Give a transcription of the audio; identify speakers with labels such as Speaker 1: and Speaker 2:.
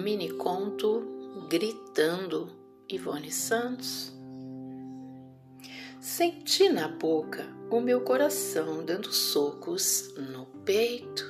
Speaker 1: mini conto Gritando, Ivone Santos. Senti na boca o meu coração dando socos no peito.